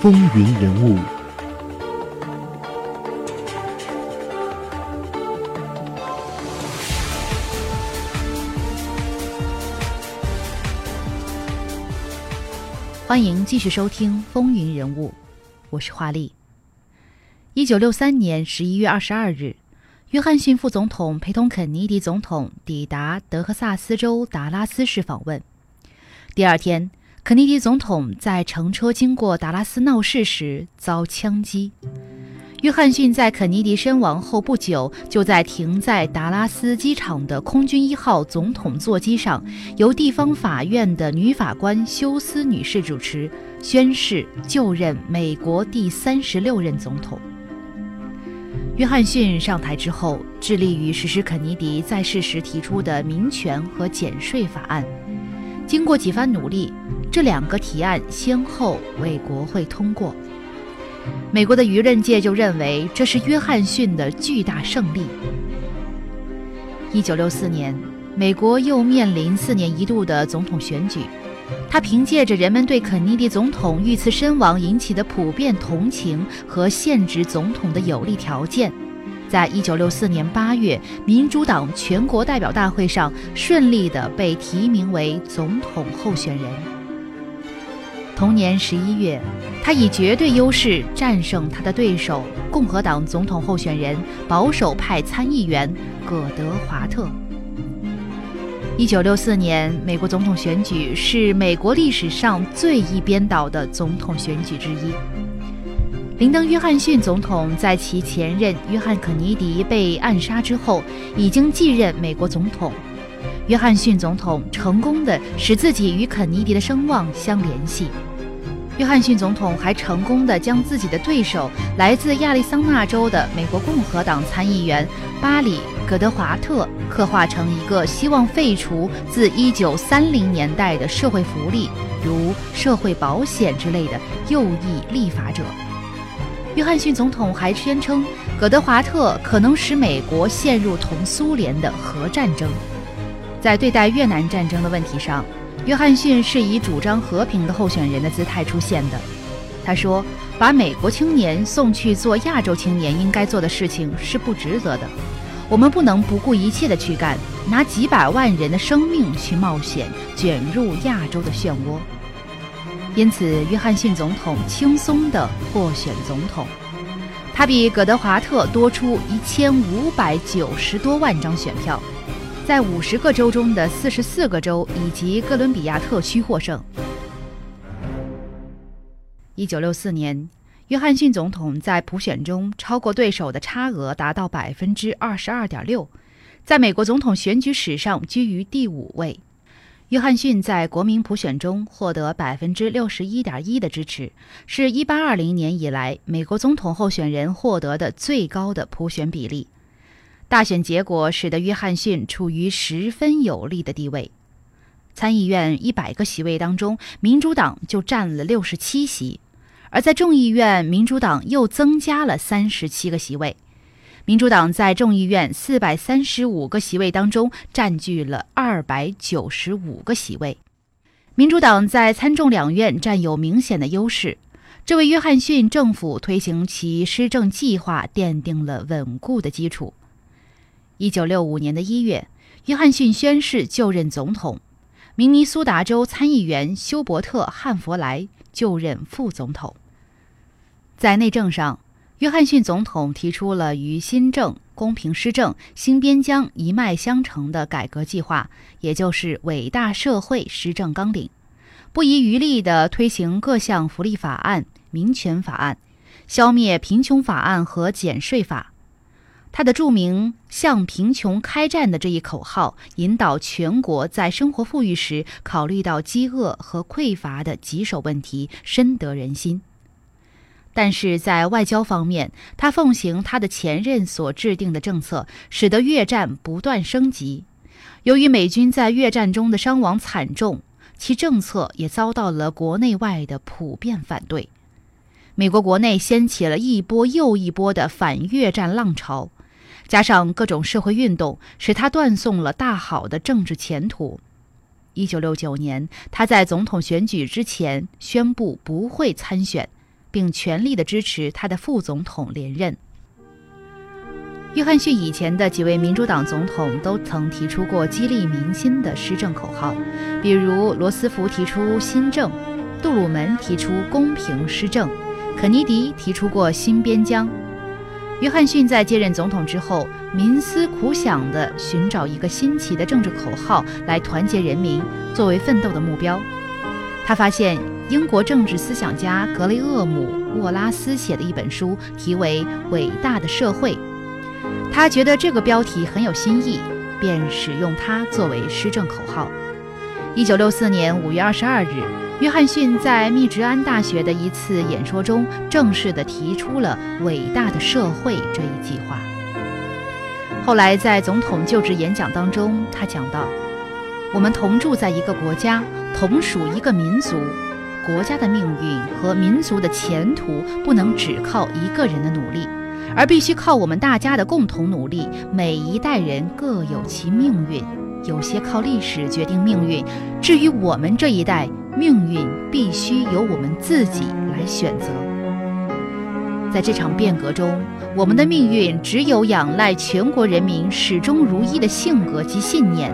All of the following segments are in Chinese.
风云人物。欢迎继续收听《风云人物》，我是华丽。一九六三年十一月二十二日，约翰逊副总统陪同肯尼迪总统抵达德克萨斯州达拉斯市访问。第二天，肯尼迪总统在乘车经过达拉斯闹市时遭枪击。约翰逊在肯尼迪身亡后不久，就在停在达拉斯机场的空军一号总统座机上，由地方法院的女法官休斯女士主持宣誓就任美国第三十六任总统。约翰逊上台之后，致力于实施肯尼迪在世时提出的民权和减税法案。经过几番努力，这两个提案先后为国会通过。美国的舆论界就认为这是约翰逊的巨大胜利。一九六四年，美国又面临四年一度的总统选举，他凭借着人们对肯尼迪总统遇刺身亡引起的普遍同情和限制总统的有利条件，在一九六四年八月民主党全国代表大会上顺利地被提名为总统候选人。同年十一月，他以绝对优势战胜他的对手共和党总统候选人、保守派参议员葛德华特。一九六四年美国总统选举是美国历史上最易编导的总统选举之一。林登·约翰逊总统在其前任约翰·肯尼迪被暗杀之后，已经继任美国总统。约翰逊总统成功的使自己与肯尼迪的声望相联系。约翰逊总统还成功地将自己的对手来自亚利桑那州的美国共和党参议员巴里·葛德华特刻画成一个希望废除自1930年代的社会福利，如社会保险之类的右翼立法者。约翰逊总统还宣称，葛德华特可能使美国陷入同苏联的核战争。在对待越南战争的问题上。约翰逊是以主张和平的候选人的姿态出现的。他说：“把美国青年送去做亚洲青年应该做的事情是不值得的。我们不能不顾一切的去干，拿几百万人的生命去冒险，卷入亚洲的漩涡。”因此，约翰逊总统轻松地获选总统。他比葛德华特多出一千五百九十多万张选票。在五十个州中的四十四个州以及哥伦比亚特区获胜。一九六四年，约翰逊总统在普选中超过对手的差额达到百分之二十二点六，在美国总统选举史上居于第五位。约翰逊在国民普选中获得百分之六十一点一的支持，是一八二零年以来美国总统候选人获得的最高的普选比例。大选结果使得约翰逊处于十分有利的地位。参议院一百个席位当中，民主党就占了六十七席；而在众议院，民主党又增加了三十七个席位。民主党在众议院四百三十五个席位当中占据了二百九十五个席位。民主党在参众两院占有明显的优势，这为约翰逊政府推行其施政计划奠定了稳固的基础。一九六五年的一月，约翰逊宣誓就任总统，明尼苏达州参议员休伯特·汉弗莱就任副总统。在内政上，约翰逊总统提出了与新政、公平施政、新边疆一脉相承的改革计划，也就是伟大社会施政纲领，不遗余力地推行各项福利法案、民权法案、消灭贫穷法案和减税法。他的著名“向贫穷开战”的这一口号，引导全国在生活富裕时考虑到饥饿和匮乏的棘手问题，深得人心。但是在外交方面，他奉行他的前任所制定的政策，使得越战不断升级。由于美军在越战中的伤亡惨重，其政策也遭到了国内外的普遍反对。美国国内掀起了一波又一波的反越战浪潮。加上各种社会运动，使他断送了大好的政治前途。一九六九年，他在总统选举之前宣布不会参选，并全力的支持他的副总统连任。约翰逊以前的几位民主党总统都曾提出过激励民心的施政口号，比如罗斯福提出“新政”，杜鲁门提出“公平施政”，肯尼迪提出过“新边疆”。约翰逊在接任总统之后，冥思苦想地寻找一个新奇的政治口号来团结人民，作为奋斗的目标。他发现英国政治思想家格雷厄姆·沃拉斯写的一本书，题为《伟大的社会》。他觉得这个标题很有新意，便使用它作为施政口号。一九六四年五月二十二日，约翰逊在密执安大学的一次演说中，正式地提出了“伟大的社会”这一计划。后来在总统就职演讲当中，他讲到：“我们同住在一个国家，同属一个民族，国家的命运和民族的前途不能只靠一个人的努力。”而必须靠我们大家的共同努力。每一代人各有其命运，有些靠历史决定命运。至于我们这一代，命运必须由我们自己来选择。在这场变革中，我们的命运只有仰赖全国人民始终如一的性格及信念。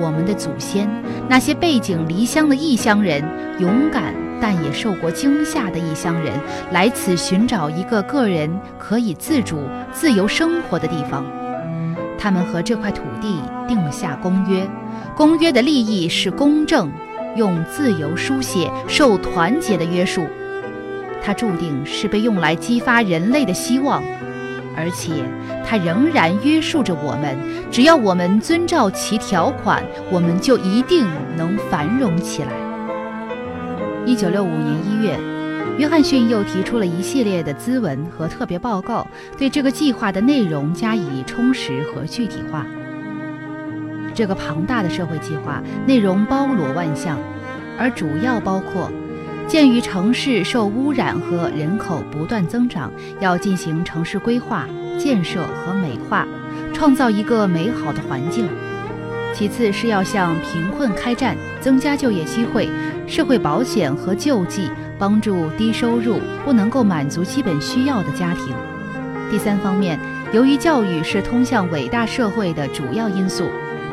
我们的祖先，那些背井离乡的异乡人，勇敢。但也受过惊吓的异乡人来此寻找一个个人可以自主、自由生活的地方。他们和这块土地定下公约，公约的利益是公正，用自由书写受团结的约束。它注定是被用来激发人类的希望，而且它仍然约束着我们。只要我们遵照其条款，我们就一定能繁荣起来。一九六五年一月，约翰逊又提出了一系列的咨文和特别报告，对这个计划的内容加以充实和具体化。这个庞大的社会计划内容包罗万象，而主要包括：鉴于城市受污染和人口不断增长，要进行城市规划、建设和美化，创造一个美好的环境。其次是要向贫困开战，增加就业机会、社会保险和救济，帮助低收入不能够满足基本需要的家庭。第三方面，由于教育是通向伟大社会的主要因素，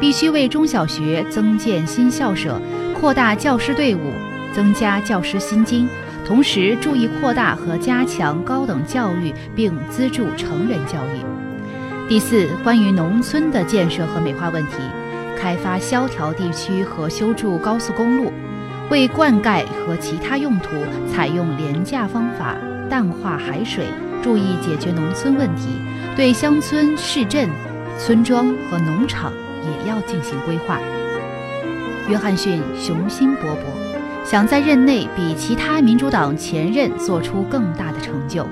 必须为中小学增建新校舍，扩大教师队伍，增加教师薪金，同时注意扩大和加强高等教育，并资助成人教育。第四，关于农村的建设和美化问题。开发萧条地区和修筑高速公路，为灌溉和其他用途采用廉价方法淡化海水，注意解决农村问题。对乡村、市镇、村庄和农场也要进行规划。约翰逊雄心勃勃，想在任内比其他民主党前任做出更大的成就。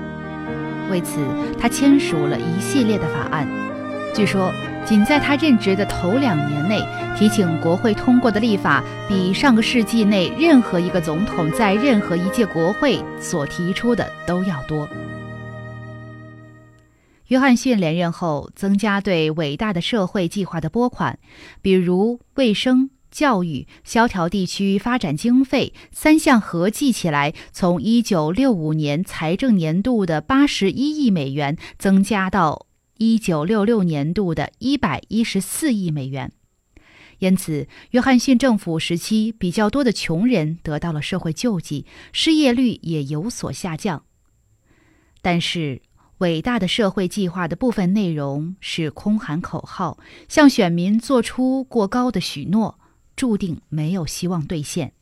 为此，他签署了一系列的法案。据说。仅在他任职的头两年内，提请国会通过的立法，比上个世纪内任何一个总统在任何一届国会所提出的都要多。约翰逊连任后，增加对伟大的社会计划的拨款，比如卫生、教育、萧条地区发展经费三项合计起来，从一九六五年财政年度的八十一亿美元增加到。一九六六年度的一百一十四亿美元，因此，约翰逊政府时期比较多的穷人得到了社会救济，失业率也有所下降。但是，伟大的社会计划的部分内容是空喊口号，向选民做出过高的许诺，注定没有希望兑现。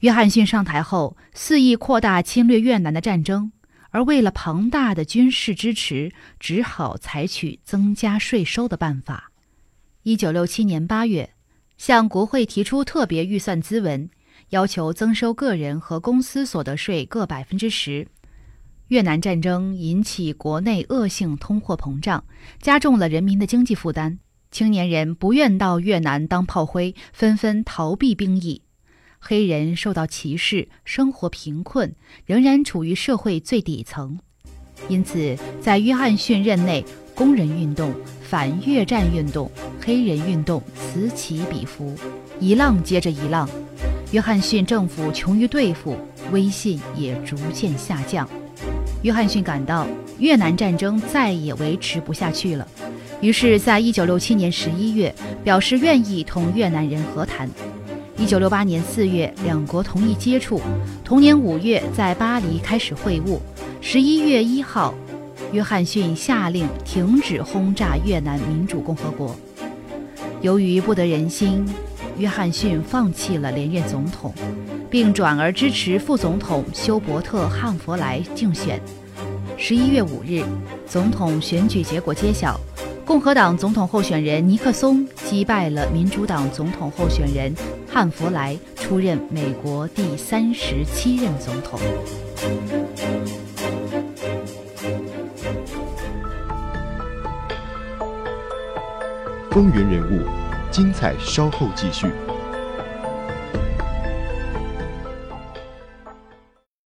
约翰逊上台后，肆意扩大侵略越南的战争。而为了庞大的军事支持，只好采取增加税收的办法。一九六七年八月，向国会提出特别预算咨文，要求增收个人和公司所得税各百分之十。越南战争引起国内恶性通货膨胀，加重了人民的经济负担。青年人不愿到越南当炮灰，纷纷逃避兵役。黑人受到歧视，生活贫困，仍然处于社会最底层。因此，在约翰逊任内，工人运动、反越战运动、黑人运动此起彼伏，一浪接着一浪。约翰逊政府穷于对付，威信也逐渐下降。约翰逊感到越南战争再也维持不下去了，于是，在一九六七年十一月表示愿意同越南人和谈。一九六八年四月，两国同意接触。同年五月，在巴黎开始会晤。十一月一号，约翰逊下令停止轰炸越南民主共和国。由于不得人心，约翰逊放弃了连任总统，并转而支持副总统休伯特·汉弗莱竞选。十一月五日，总统选举结果揭晓。共和党总统候选人尼克松击败了民主党总统候选人汉弗莱，出任美国第三十七任总统。风云人物，精彩稍后继续。